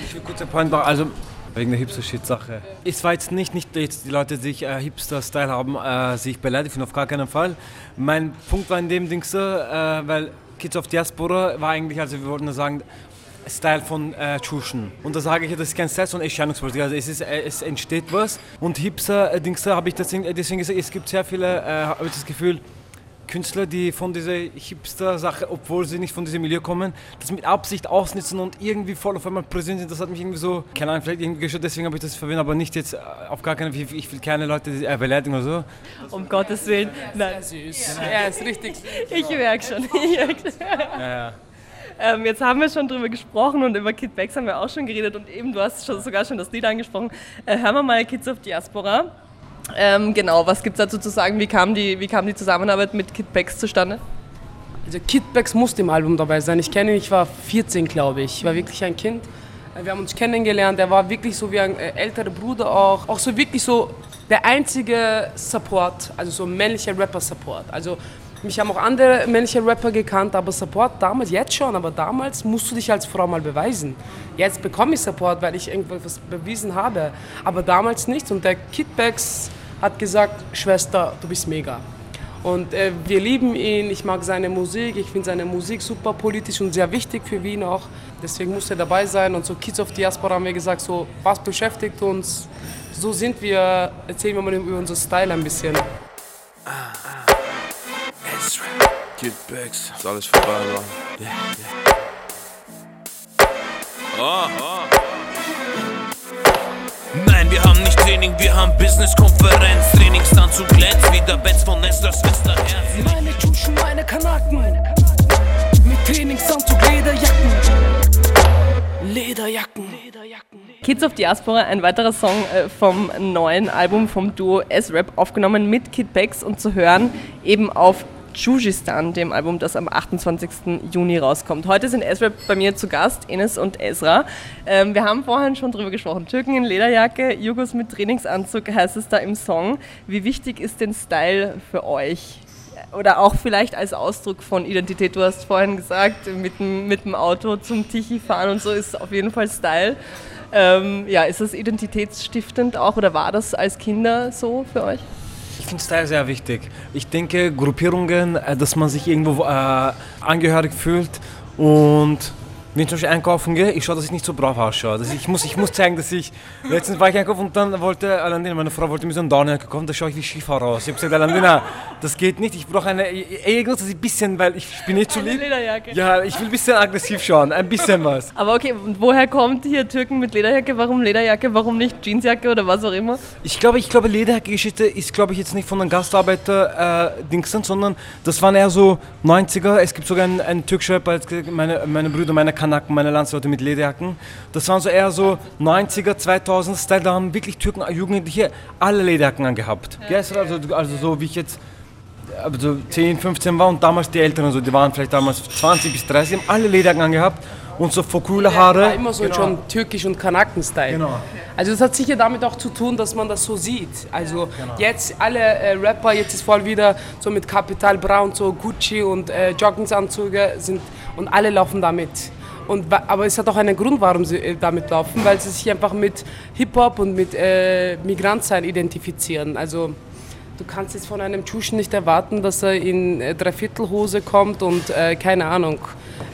Ich will kurz ein Point machen, also wegen der Hipster-Shit-Sache. Es war jetzt nicht, nicht jetzt die Leute, die sich äh, Hipster-Style haben, äh, sich beleidigt, auf gar keinen Fall. Mein Punkt war in dem Ding so, äh, weil Kids of Diaspora war eigentlich, also wir wollten sagen, Style von äh, Tschuschen. Und da sage ich, das ist kein Style, sondern Erscheinungspolitik. Also es, ist, äh, es entsteht was. Und Hipster-Dings, habe ich deswegen, deswegen gesagt, es gibt sehr viele, äh, habe ich das Gefühl, Künstler, die von dieser Hipster-Sache, obwohl sie nicht von diesem Milieu kommen, das mit Absicht ausnutzen und irgendwie voll auf einmal präsent sind. Das hat mich irgendwie so, keine Ahnung, vielleicht irgendwie gestört, deswegen habe ich das verwendet, aber nicht jetzt äh, auf gar keinen Fall. Ich will keine Leute äh, beleidigen oder so. Um Gottes Willen. Nein. Süß. Ja, ist richtig. Ich merke *laughs* schon. ja, ja. Ähm, jetzt haben wir schon drüber gesprochen und über Kid Becks haben wir auch schon geredet und eben, du hast schon, sogar schon das Lied angesprochen. Äh, hören wir mal Kids of Diaspora. Ähm, genau, was gibt es dazu zu sagen? Wie kam, die, wie kam die Zusammenarbeit mit Kid zustande? Also Kid musste im Album dabei sein. Ich kenne ihn, ich war 14, glaube ich. Ich war wirklich ein Kind. Wir haben uns kennengelernt. Er war wirklich so wie ein äh, älterer Bruder auch. Auch so wirklich so der einzige Support, also so männlicher Rapper-Support. Also mich haben auch andere männliche Rapper gekannt, aber Support damals, jetzt schon, aber damals musst du dich als Frau mal beweisen. Jetzt bekomme ich Support, weil ich irgendwas bewiesen habe, aber damals nicht. Und der Kidbacks hat gesagt, Schwester, du bist mega. Und äh, wir lieben ihn, ich mag seine Musik, ich finde seine Musik super politisch und sehr wichtig für Wien auch. Deswegen muss er dabei sein. Und so Kids of Diaspora haben wir gesagt, so was beschäftigt uns, so sind wir, erzählen wir mal über unseren Style ein bisschen. Ah, ah. Kid Bags, ist alles vorbei, Mann. Yeah, yeah. Oh, oh. Nein, wir haben nicht Training, wir haben Business-Konferenz. Trainingsanzug glänzt wie der Benz von Nestlers Westerherz. Meine Tuschen, meine Kanaken. Mit Trainingsanzug, Lederjacken. Lederjacken. Kids of Diaspora, ein weiterer Song äh, vom neuen Album vom Duo S-Rap, aufgenommen mit Kid Bex und zu hören eben auf Jujistan, dem Album, das am 28. Juni rauskommt. Heute sind Ezra bei mir zu Gast, Ines und Ezra. Ähm, wir haben vorhin schon drüber gesprochen. Türken in Lederjacke, Jugos mit Trainingsanzug heißt es da im Song. Wie wichtig ist denn Style für euch? Oder auch vielleicht als Ausdruck von Identität. Du hast vorhin gesagt, mit dem, mit dem Auto zum Tichy fahren und so ist auf jeden Fall Style. Ähm, ja, ist das identitätsstiftend auch oder war das als Kinder so für euch? Ich finde Style sehr wichtig. Ich denke, Gruppierungen, äh, dass man sich irgendwo äh, angehörig fühlt und wenn ich zum Beispiel einkaufen gehe, ich schaue, dass ich nicht so brav ausschaue. Dass ich, muss, ich muss zeigen, dass ich. Letztens war ich einkaufen und dann wollte Alandina, meine Frau wollte mir so einen Downjacke kaufen, da schaue ich wie Skifahrer aus. Ich habe gesagt, Alandina, das geht nicht, ich brauche eine. Irgendwas, dass ich ein bisschen, weil ich bin nicht zu lieb. Lederjacke. Ja, ich will ein bisschen aggressiv schauen, ein bisschen was. Aber okay, und woher kommt hier Türken mit Lederjacke? Warum Lederjacke? Warum nicht Jeansjacke oder was auch immer? Ich glaube, ich glaube, Lederjacke-Geschichte ist, glaube ich, jetzt nicht von den Gastarbeiter-Dingsen, äh, sondern das waren eher so 90er. Es gibt sogar einen, einen türkischen Rapper, meine, meine Brüder, meine Kanaken, meine Landsleute mit Lederjacken. Das waren so eher so 90er, 2000er Style. Da haben wirklich Türken, Jugendliche alle Lederjacken angehabt. Ja. Also, also so wie ich jetzt also 10, 15 war und damals die Älteren, also die waren vielleicht damals 20 bis 30, haben alle Lederjacken angehabt und so coole Haare. Ja, war immer so genau. schon türkisch und Kanaken-Style. Genau. Also das hat sicher damit auch zu tun, dass man das so sieht. Also genau. jetzt alle äh, Rapper, jetzt ist voll wieder so mit Capital Bra und so Gucci und äh, Joggingsanzüge sind und alle laufen damit. Und, aber es hat auch einen Grund, warum sie äh, damit laufen, weil sie sich einfach mit Hip-Hop und mit äh, Migrantsein identifizieren. Also du kannst jetzt von einem Tschuschen nicht erwarten, dass er in äh, Dreiviertelhose kommt und äh, keine Ahnung,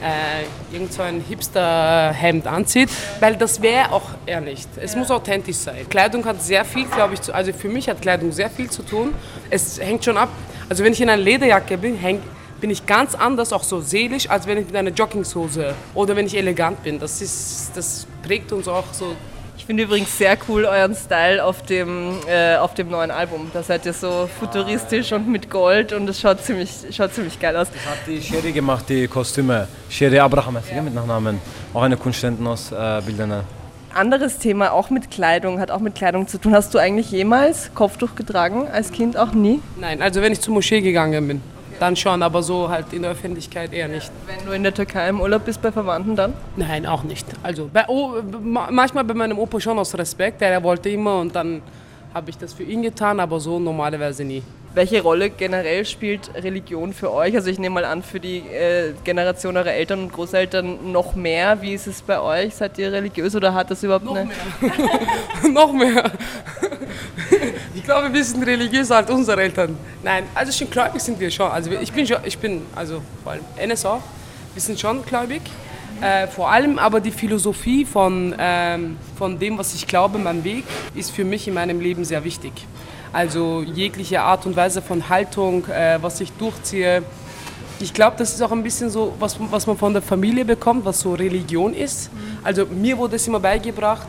äh, irgend so ein Hipster-Hemd anzieht, weil das wäre auch er nicht. Es muss authentisch sein. Kleidung hat sehr viel, glaube ich, zu, also für mich hat Kleidung sehr viel zu tun. Es hängt schon ab, also wenn ich in einer Lederjacke bin, hängt bin ich ganz anders, auch so seelisch, als wenn ich mit einer Jogginghose oder wenn ich elegant bin. Das, ist, das prägt uns auch so. Ich finde übrigens sehr cool euren Style auf dem, äh, auf dem neuen Album. Da seid ihr so futuristisch und mit Gold und es schaut ziemlich, schaut ziemlich geil aus. Das hat die Sherry gemacht, die Kostüme. Sherry Abraham, ja. mit Nachnamen. Auch eine Kunstständin aus äh, Bildern. Anderes Thema, auch mit Kleidung, hat auch mit Kleidung zu tun. Hast du eigentlich jemals Kopftuch getragen? Als Kind auch nie? Nein, also wenn ich zur Moschee gegangen bin dann schon, aber so halt in der Öffentlichkeit eher nicht. Wenn du in der Türkei im Urlaub bist bei Verwandten dann? Nein, auch nicht. Also bei, oh, manchmal bei meinem Opa schon aus Respekt, der wollte immer und dann habe ich das für ihn getan, aber so normalerweise nie. Welche Rolle generell spielt Religion für euch? Also ich nehme mal an, für die äh, Generation eurer Eltern und Großeltern noch mehr. Wie ist es bei euch? Seid ihr religiös oder hat das überhaupt noch eine... Mehr. *laughs* noch mehr. ich glaube, wir sind religiöser als unsere Eltern. Nein, also schon gläubig sind wir schon. Also ich bin schon, ich bin, also vor allem NSA, wir sind schon gläubig. Äh, vor allem aber die Philosophie von, ähm, von dem, was ich glaube, mein Weg, ist für mich in meinem Leben sehr wichtig. Also jegliche Art und Weise von Haltung, äh, was ich durchziehe. Ich glaube, das ist auch ein bisschen so, was, was man von der Familie bekommt, was so Religion ist. Also mir wurde es immer beigebracht,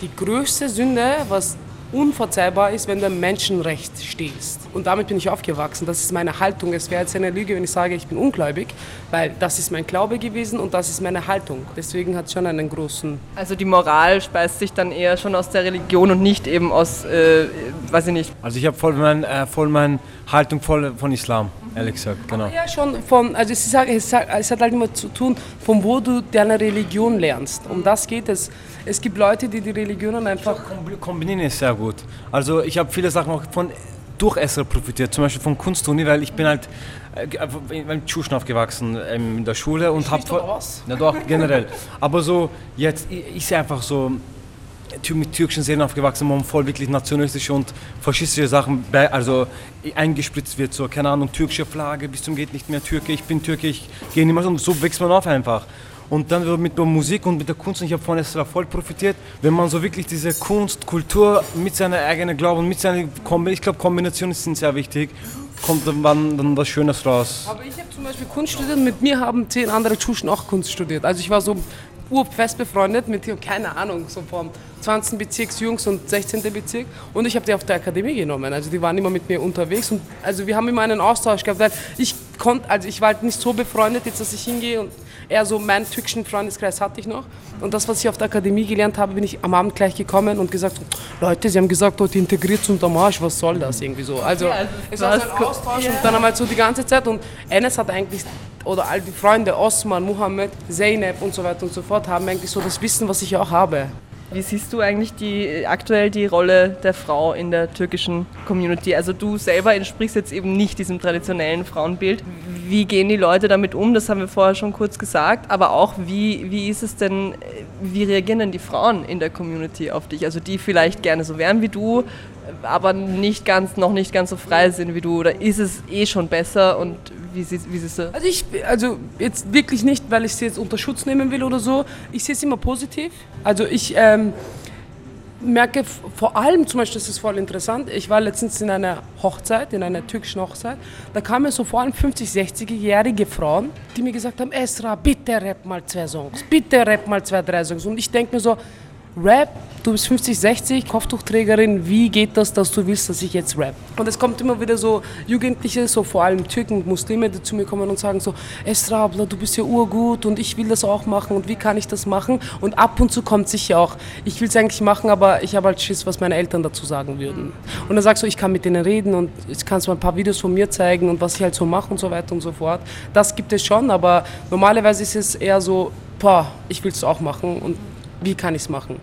die größte Sünde, was unverzeihbar ist, wenn du ein Menschenrecht stehst. Und damit bin ich aufgewachsen. Das ist meine Haltung. Es wäre jetzt eine Lüge, wenn ich sage, ich bin ungläubig, weil das ist mein Glaube gewesen und das ist meine Haltung. Deswegen hat es schon einen großen. Also die Moral speist sich dann eher schon aus der Religion und nicht eben aus, äh, weiß ich nicht. Also ich habe voll meine äh, voll mein Haltung voll von Islam, ehrlich gesagt, genau. Ja, schon von, also es, ist, es, hat, es hat halt immer zu tun, von wo du deine Religion lernst. Um das geht es. Es gibt Leute, die die Religionen einfach. Kombi- Kombinieren ist sehr gut. Also ich habe viele Sachen auch von durch Esra profitiert, zum Beispiel von Kunstuni, weil ich bin halt äh, einfach beim Tschuschen aufgewachsen ähm, in der Schule und habe was? *laughs* Ja doch, generell. Aber so jetzt, sehe einfach so mit türkischen Serien aufgewachsen, wo man voll wirklich nationalistische und faschistische Sachen also eingespritzt wird, so keine Ahnung, türkische Flagge, bis zum geht nicht mehr Türke, ich bin Türke, ich gehe nicht mehr so und so wächst man auf einfach. Und dann mit der Musik und mit der Kunst, und ich habe von Esra voll profitiert, wenn man so wirklich diese Kunst, Kultur mit seiner eigenen Glauben, mit seiner Kombi ich glaube Kombinationen sind sehr wichtig, kommt dann, dann was Schönes raus. Aber ich habe zum Beispiel Kunst studiert und mit mir haben zehn andere Tschuschen auch Kunst studiert. Also ich war so urfest befreundet mit dir, keine Ahnung, so vom 20. Bezirksjungs und 16. Bezirk. Und ich habe die auf der Akademie genommen. Also die waren immer mit mir unterwegs. Und also wir haben immer einen Austausch gehabt. Ich konnte, also ich war halt nicht so befreundet, jetzt dass ich hingehe und eher so meinen türkischen Freundeskreis hatte ich noch. Und das, was ich auf der Akademie gelernt habe, bin ich am Abend gleich gekommen und gesagt, Leute, sie haben gesagt, heute integriert zum Damage, was soll das irgendwie so? Also Ja, also es war so ein Austausch Ja. und dann halt so die ganze Zeit und Enes hat eigentlich, oder all die Freunde, Osman, Mohammed, Zeynep und so weiter und so fort, haben eigentlich so das Wissen, was ich auch habe. Wie siehst du eigentlich die, aktuell die Rolle der Frau in der türkischen Community? Also du selber entsprichst jetzt eben nicht diesem traditionellen Frauenbild. Wie gehen die Leute damit um? Das haben wir vorher schon kurz gesagt. Aber auch, wie, wie ist es denn, wie reagieren denn die Frauen in der Community auf dich? Also die vielleicht gerne so wären wie du, aber nicht ganz, noch nicht ganz so frei sind wie du. Oder ist es eh schon besser und wie, siehst- wie siehst du? Also ich, also jetzt wirklich nicht, weil ich sie jetzt unter Schutz nehmen will oder so. Ich sehe es immer positiv. Also ich ähm, merke vor allem, zum Beispiel, das ist voll interessant, ich war letztens in einer Hochzeit, in einer türkischen Hochzeit, da kamen so vor allem 50, 60-jährige Frauen, die mir gesagt haben, Esra, bitte rap mal zwei Songs, bitte rap mal zwei, drei Songs. Und ich denke mir so, Rap, du bist 50, 60, Kopftuchträgerin, wie geht das, dass du willst, dass ich jetzt rap? Und es kommt immer wieder so Jugendliche, so vor allem Türken und Muslime, die zu mir kommen und sagen so, Esra, du bist ja urgut und ich will das auch machen und wie kann ich das machen? Und ab und zu kommt sicher auch, ich will es eigentlich machen, aber ich habe halt Schiss, was meine Eltern dazu sagen würden. Und dann sagst du, ich kann mit denen reden und ich kann so ein paar Videos von mir zeigen und was ich halt so mache und so weiter und so fort. Das gibt es schon, aber normalerweise ist es eher so, boah, ich will es auch machen und wie kann ich es machen?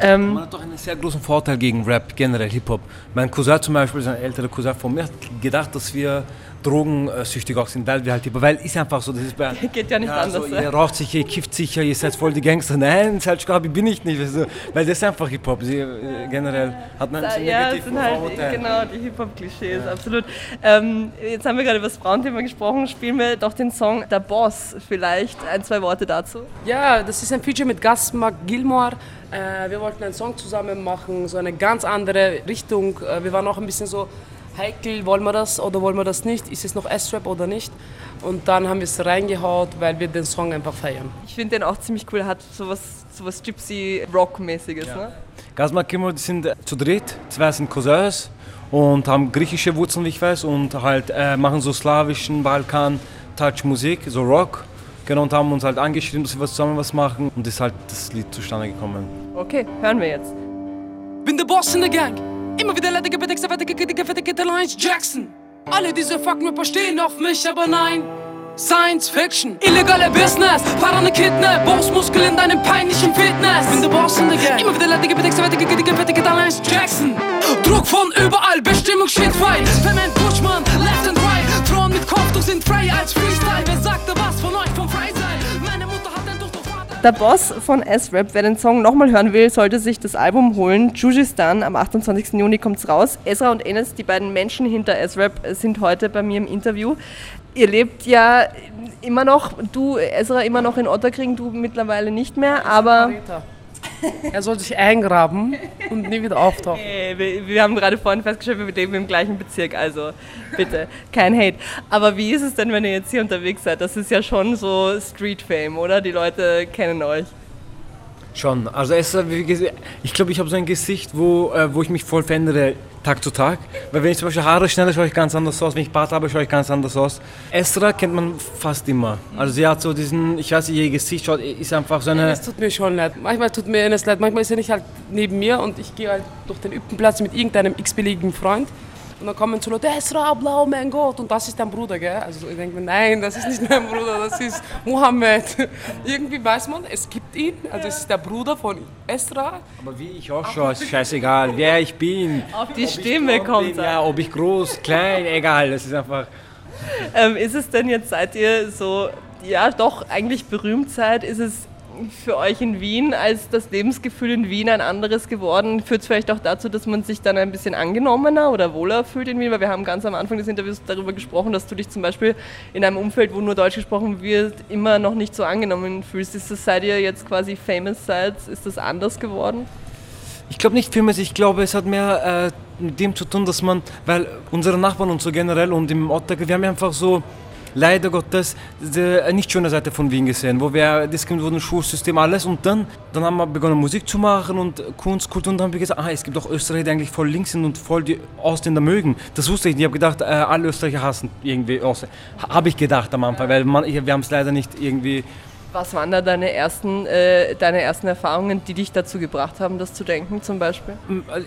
Ähm, Man hat doch einen sehr großen Vorteil gegen Rap, generell Hip-Hop. Mein Cousin zum Beispiel, ist ein älterer Cousin von mir, hat gedacht, dass wir drogensüchtig auch sind, weil wir halt Hip-Hop, weil ist einfach so, das ist bei... *laughs* Geht ja nicht anders, So, ja. ihr raucht sicher, ihr kifft sicher, ihr seid voll die Gangster. Nein, Salzgabi bin ich nicht, weißt du, weil das ist einfach Hip-Hop, Sie, äh, generell hat man so ja, es negativ sind halt Vorurteile. genau die Hip-Hop-Klischees, absolut. Ähm, jetzt haben wir gerade über das Frauenthema gesprochen. Spielen wir doch den Song Der Boss vielleicht. Ein, zwei Worte dazu. Ja, das ist ein Feature mit Gus Mark Gilmore. Äh, wir wollten einen Song zusammen machen, so eine ganz andere Richtung. Äh, wir waren auch ein bisschen so heikel, wollen wir das oder wollen wir das nicht? Ist es noch S-Rap oder nicht? Und dann haben wir es reingehaut, weil wir den Song einfach feiern. Ich finde den auch ziemlich cool. Hat sowas, sowas Gypsy-Rock-mäßiges. Ne? Gazma Kimmo, die sind äh, zu dritt, zwei sind Cousins und haben griechische Wurzeln, wie ich weiß, und halt äh, machen so slawischen Balkan-Touch-Musik, so Rock. Genau, und haben uns halt angeschrieben, dass wir zusammen was machen und ist halt das Lied zustande gekommen. Okay, hören wir jetzt. Bin der Boss in der Gang. Immer wieder leidige Betexte, fettige, fettige, fettige Lines Jackson. Alle diese Fuck-Rapper stehen auf mich, aber nein. Science Fiction, illegale Business, Parane Kidnap, Bossmuskel in deinem peinlichen Fitness. Bin der Boss in der Gang. Immer wieder leidige Betexte, fettige, fettige, fettige Lines Jackson. Druck von überall, Bestimmung steht frei. Payment Bushman, left and right. Frauen mit Kopftuch sind frei als Freestyle. Wer sagte was von euch vom Der Boss von S-Rap, wer den Song nochmal hören will, sollte sich das Album holen. Jujistan, am 28. Juni kommt's raus. Ezra und Enes, die beiden Menschen hinter S-Rap, sind heute bei mir im Interview. Ihr lebt ja immer noch, du, Ezra, immer noch in Otterkring, du mittlerweile nicht mehr, aber Er soll sich eingraben und nie wieder auftauchen. Hey, wir, wir haben gerade vorhin festgestellt, wir leben im gleichen Bezirk, also bitte, kein Hate. Aber wie ist es denn, wenn ihr jetzt hier unterwegs seid? Das ist ja schon so Street Fame, oder? Die Leute kennen euch. Schon. Also es, gesagt, ich glaube, ich habe so ein Gesicht, wo, äh, wo ich mich voll verändere Tag zu Tag. Weil wenn ich zum Beispiel Haare schneide, schaue ich ganz anders aus. Wenn ich Bart habe, schaue ich ganz anders aus. Esra kennt man fast immer. Also sie hat so diesen, ich weiß nicht, ihr Gesicht schaut, ist einfach so eine... Es tut mir schon leid. Manchmal tut mir eines leid. Manchmal ist er nicht halt neben mir und ich gehe halt durch den Üppenplatz mit irgendeinem x-beliebigen Freund. Und dann kommen so Leute, Esra, Abla, oh mein Gott, und das ist dein Bruder, gell? Also ich denke mir, nein, das ist nicht mein Bruder, das ist Mohammed. *laughs* Irgendwie weiß man, es gibt ihn, also es ist der Bruder von Esra. Aber wie ich ausschaue, ist scheißegal. Wer ich bin. Auf die Stimme kommt bin, Ja, ob ich groß, klein, egal. Das ist einfach... Ähm, ist es denn jetzt, seid ihr so, ja doch eigentlich berühmt seid, ist es für euch in Wien als das Lebensgefühl in Wien ein anderes geworden? Führt es vielleicht auch dazu, dass man sich dann ein bisschen angenommener oder wohler fühlt in Wien? Weil wir haben ganz am Anfang des Interviews darüber gesprochen, dass du dich zum Beispiel in einem Umfeld, wo nur Deutsch gesprochen wird, immer noch nicht so angenommen fühlst. Ist das, seit ihr jetzt quasi famous seid, ist das anders geworden? Ich glaube nicht vielmehr, ich glaube, es hat mehr äh, mit dem zu tun, dass man, weil unsere Nachbarn und so generell und im Ottag, wir haben einfach so, leider Gottes, die äh, nicht schöne Seite von Wien gesehen, wo wir diskriminiert wurden, Schulsystem, alles und dann, dann haben wir begonnen Musik zu machen und Kunst, Kultur und dann haben wir gesagt, ah, es gibt auch Österreicher, die eigentlich voll links sind und voll die Ausländer mögen. Das wusste ich nicht, ich habe gedacht, äh, alle Österreicher hassen irgendwie Ausländer. Habe ich gedacht am Anfang, weil man, wir haben es leider nicht irgendwie... Was waren da deine ersten, äh, deine ersten Erfahrungen, die dich dazu gebracht haben, das zu denken zum Beispiel?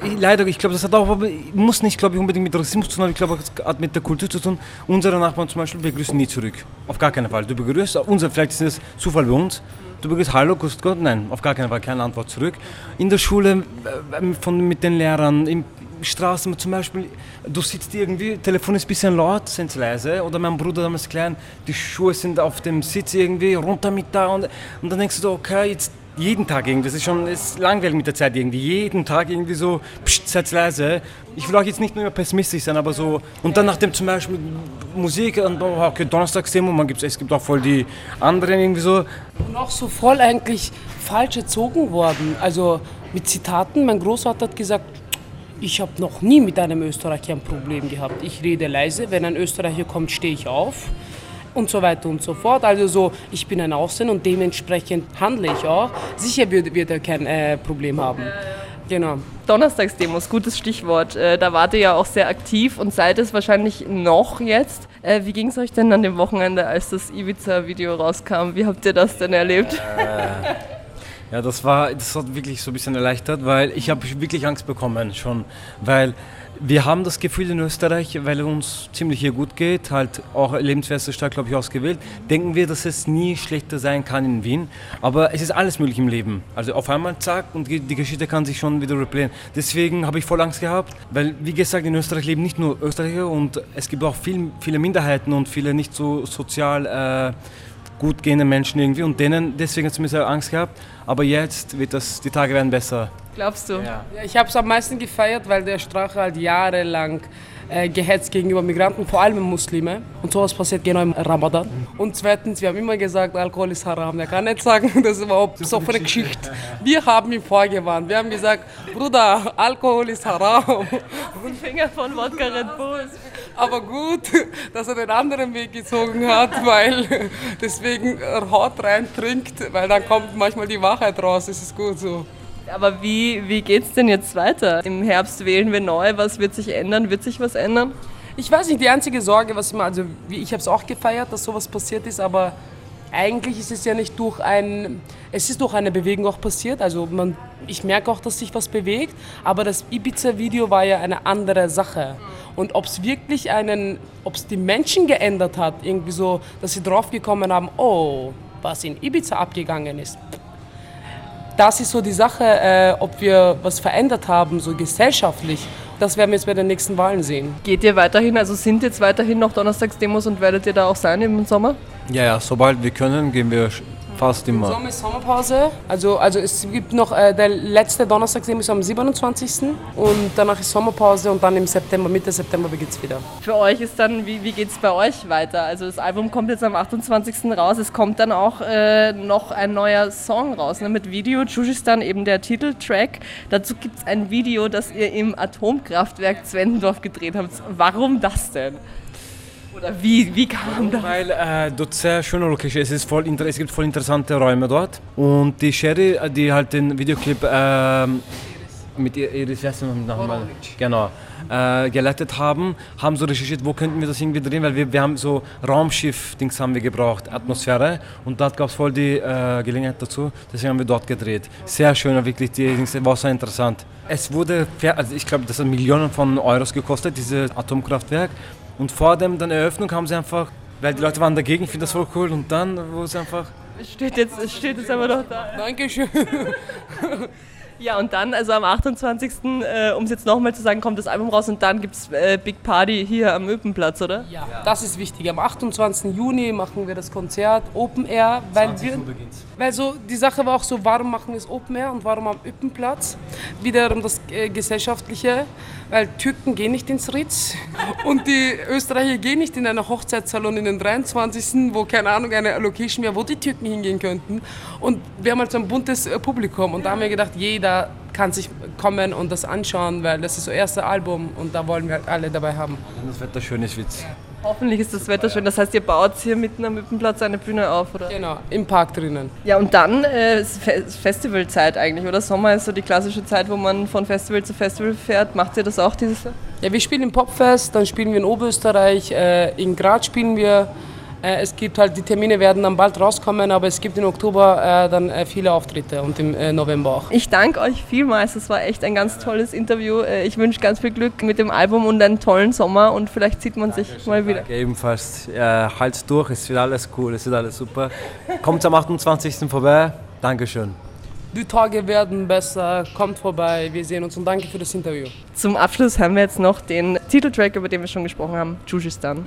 Ich- Leider, ich glaube, das hat auch, muss nicht, glaube ich, unbedingt mit Rassismus zu tun haben. Ich glaube, es hat mit der Kultur zu tun. Unsere Nachbarn zum Beispiel begrüßen nie zurück. Auf gar keinen Fall. Du begrüßt, unser, vielleicht ist das Zufall bei uns. Du begrüßt Hallo, Grüß Gott. Nein, auf gar keinen Fall keine Antwort zurück. In der Schule, äh, von, mit den Lehrern, in Straßen zum Beispiel, du sitzt irgendwie, Telefon ist ein bisschen laut, sind leise. Oder mein Bruder damals klein, die Schuhe sind auf dem Sitz irgendwie, runter mit da. Und, und dann denkst du, okay, jetzt jeden Tag irgendwie, das ist schon ist langweilig mit der Zeit irgendwie, jeden Tag irgendwie so, pst, seid leise. Ich will auch jetzt nicht nur pessimistisch sein, aber so, und dann nachdem zum Beispiel Musik, oh, okay, Donnerstagsdemo, man gibt's, es gibt auch voll die anderen irgendwie so. Und auch so voll eigentlich falsch erzogen worden. Also mit Zitaten, mein Großvater hat gesagt, ich habe noch nie mit einem Österreicher ein Problem gehabt. Ich rede leise, wenn ein Österreicher kommt, stehe ich auf und so weiter und so fort. Also so, ich bin ein Ausländer und dementsprechend handle ich auch. Sicher wird, wird er kein äh, Problem haben. Genau. Donnerstagsdemos, gutes Stichwort. Äh, da wart ihr ja auch sehr aktiv und seid es wahrscheinlich noch jetzt. Äh, wie ging es euch denn an dem Wochenende, als das Ibiza-Video rauskam? Wie habt ihr das denn erlebt? Ja, das war, das hat wirklich so ein bisschen erleichtert, weil ich habe wirklich Angst bekommen schon, weil wir haben das Gefühl in Österreich, weil es uns ziemlich hier gut geht, halt auch lebenswerte Stadt, glaube ich, ausgewählt, denken wir, dass es nie schlechter sein kann in Wien. Aber es ist alles möglich im Leben. Also auf einmal zack und die Geschichte kann sich schon wieder replayen. Deswegen habe ich voll Angst gehabt, weil wie gesagt, in Österreich leben nicht nur Österreicher und es gibt auch viel, viele Minderheiten und viele nicht so sozial äh, gut gehende Menschen irgendwie und denen, deswegen hat es mir sehr Angst gehabt. Aber jetzt wird das, die Tage werden besser. Glaubst du? Ja. Ja, ich habe es am meisten gefeiert, weil der Strache halt jahrelang äh, gehetzt gegenüber Migranten, vor allem Muslime. Und sowas passiert genau im Ramadan. Und zweitens, wir haben immer gesagt, Alkohol ist haram. Der kann nicht sagen, *laughs* das ist überhaupt so eine Geschichte. Wir haben ihn vorgewarnt. Wir haben gesagt, Bruder, Alkohol ist haram. Finger von Wodka Red Bull. Aber gut, dass er den anderen Weg gezogen hat, weil deswegen er haut rein trinkt, weil dann kommt manchmal die Wahrheit raus. Das ist gut so. Aber wie, wie geht's denn jetzt weiter? Im Herbst wählen wir neu. Was wird sich ändern? Wird sich was ändern? Ich weiß nicht, die einzige Sorge, was immer, also ich habe es auch gefeiert, dass sowas passiert ist, aber eigentlich ist es ja nicht durch ein, es ist durch eine Bewegung auch passiert. Also man, ich merke auch, dass sich was bewegt, aber das Ibiza-Video war ja eine andere Sache. Und ob es wirklich einen, ob es die Menschen geändert hat, irgendwie so, dass sie draufgekommen haben, oh, was in Ibiza abgegangen ist. Das ist so die Sache, äh, ob wir was verändert haben, so gesellschaftlich. Das werden wir jetzt bei den nächsten Wahlen sehen. Geht ihr weiterhin, also sind jetzt weiterhin noch Donnerstagsdemos und werdet ihr da auch sein im Sommer? Ja, ja, sobald wir können, gehen wir fast immer. Sommer ist Sommerpause. Also, also es gibt noch, äh, der letzte Donnerstag ist am 27. Und danach ist Sommerpause und dann im September, Mitte September beginnt es wieder. Für euch ist dann, wie, wie geht es bei euch weiter? Also das Album kommt jetzt am 28. raus. Es kommt dann auch äh, noch ein neuer Song raus ne? mit Video. Tschushistan eben der Titeltrack. Dazu gibt es ein Video, das ihr im Atomkraftwerk Zwentendorf gedreht habt. Warum das denn? Oder wie, wie kann man da? Weil äh, dort sehr schöne Location es, ist voll, es gibt voll interessante Räume dort. Und die Sherry, äh, die halt den Videoclip ähm, mit Iris, sie nochmal? Genau. Äh, geleitet haben, haben so recherchiert, wo könnten wir das irgendwie drehen, weil wir, wir haben so Raumschiff-Dings haben wir gebraucht, Atmosphäre und dort gab es voll die äh, Gelegenheit dazu, deswegen haben wir dort gedreht. Sehr schön, wirklich, die Dings war sehr interessant. Es wurde, also ich glaube, das hat Millionen von Euros gekostet, dieses Atomkraftwerk und vor dem dann Eröffnung haben sie einfach, weil die Leute waren dagegen, ich finde das voll cool und dann, wo es einfach Es steht jetzt, es steht jetzt aber noch da. Dankeschön. *laughs* Ja, und dann, also am 28., äh, um es jetzt nochmal zu sagen, kommt das Album raus und dann gibt es äh, Big Party hier am Öpenplatz, oder? Ja, das ist wichtig. Am 28. Juni machen wir das Konzert Open Air, weil wir, weil so die Sache war auch so, warum machen wir es Open Air und warum am Öppenplatz? Wiederum das äh, gesellschaftliche, weil Türken gehen nicht ins Ritz und die Österreicher gehen nicht in einen Hochzeitssalon in den 23., wo keine Ahnung eine Location wäre, wo die Türken hingehen könnten. Und wir haben halt so ein buntes äh, Publikum und da haben wir gedacht, jeder kann sich kommen und das anschauen, weil das ist so erste Album und da wollen wir halt alle dabei haben. wenn das Wetter schön ist, Witz. Hoffentlich ist das Wetter schön. Das heißt, ihr baut hier mitten am Öpenplatz eine Bühne auf, oder? Genau, im Park drinnen. Ja, und dann äh, ist Fe Festivalzeit eigentlich, oder? Sommer ist so die klassische Zeit, wo man von Festival zu Festival fährt. Macht ihr das auch dieses Jahr? Ja, wir spielen im Popfest, dann spielen wir in Oberösterreich, äh, in Graz spielen wir. Äh, es gibt halt, die Termine werden dann bald rauskommen, aber es gibt im Oktober äh, dann äh, viele Auftritte und im äh, November auch. Ich danke euch vielmals. Das war echt ein ganz tolles Interview. Äh, Ich wünsche ganz viel Glück mit dem Album und einen tollen Sommer und vielleicht sieht man sich mal wieder. Ebenfalls, äh, halt durch, es wird alles cool, es wird alles super. Kommt am 28. vorbei, Dankeschön. Die Tage werden besser, kommt vorbei, wir sehen uns und danke für das Interview. Zum Abschluss haben wir jetzt noch den Titeltrack, über den wir schon gesprochen haben, Jujistan.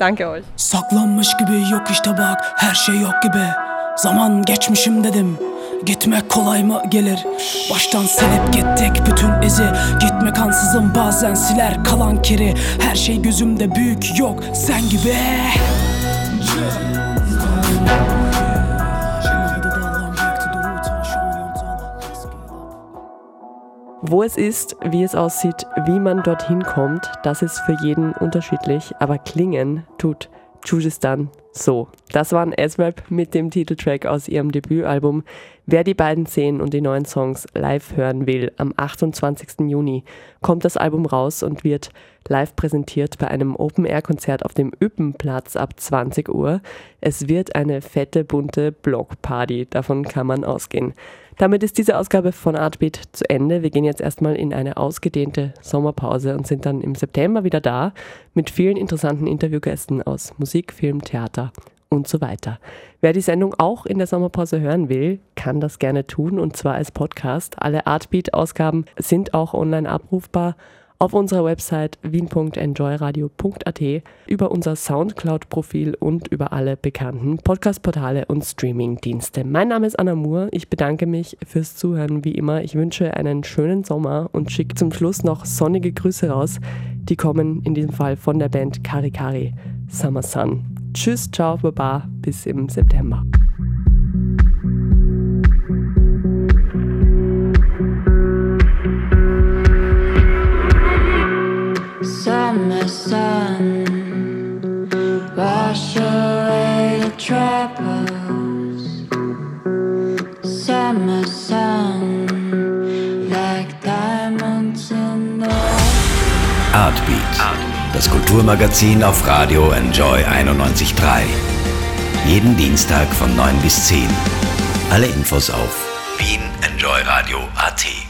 Danke euch. Saklanmış gibi yok işte bak her şey yok gibi. Zaman geçmişim dedim Gitmek kolay mı gelir? Baştan silip gittik bütün izi Gitmek ansızın bazen siler kalan kiri. Her şey gözümde büyük yok sen gibi Wo es ist, wie es aussieht, wie man dorthin kommt, das ist für jeden unterschiedlich, aber klingen tut Jujistan so. Das waren S-Rap mit dem Titeltrack aus ihrem Debütalbum. Wer die beiden sehen und die neuen Songs live hören will, am 28. Juni kommt das Album raus und wird live präsentiert bei einem Open-Air-Konzert auf dem Üppenplatz ab 20 Uhr. Es wird eine fette, bunte Blockparty, davon kann man ausgehen. Damit ist diese Ausgabe von Artbeat zu Ende. Wir gehen jetzt erstmal in eine ausgedehnte Sommerpause und sind dann im September wieder da mit vielen interessanten Interviewgästen aus Musik, Film, Theater und so weiter. Wer die Sendung auch in der Sommerpause hören will, kann das gerne tun und zwar als Podcast. Alle Artbeat-Ausgaben sind auch online abrufbar auf unserer Website wien.enjoyradio.at, über unser Soundcloud-Profil und über alle bekannten Podcast-Portale und Streaming-Dienste. Mein Name ist Anna Moore. Ich bedanke mich fürs Zuhören wie immer. Ich wünsche einen schönen Sommer und schicke zum Schluss noch sonnige Grüße raus. Die kommen in diesem Fall von der Band Karikari Summer Sun. Tschüss, ciao, baba, bis im September. Summer sun, wash away the troubles. Summer sun, like diamonds in the Artbeat, das Kulturmagazin auf Radio Enjoy 91.3. Jeden Dienstag von 9 bis 10. Alle Infos auf wienenjoyradio.at.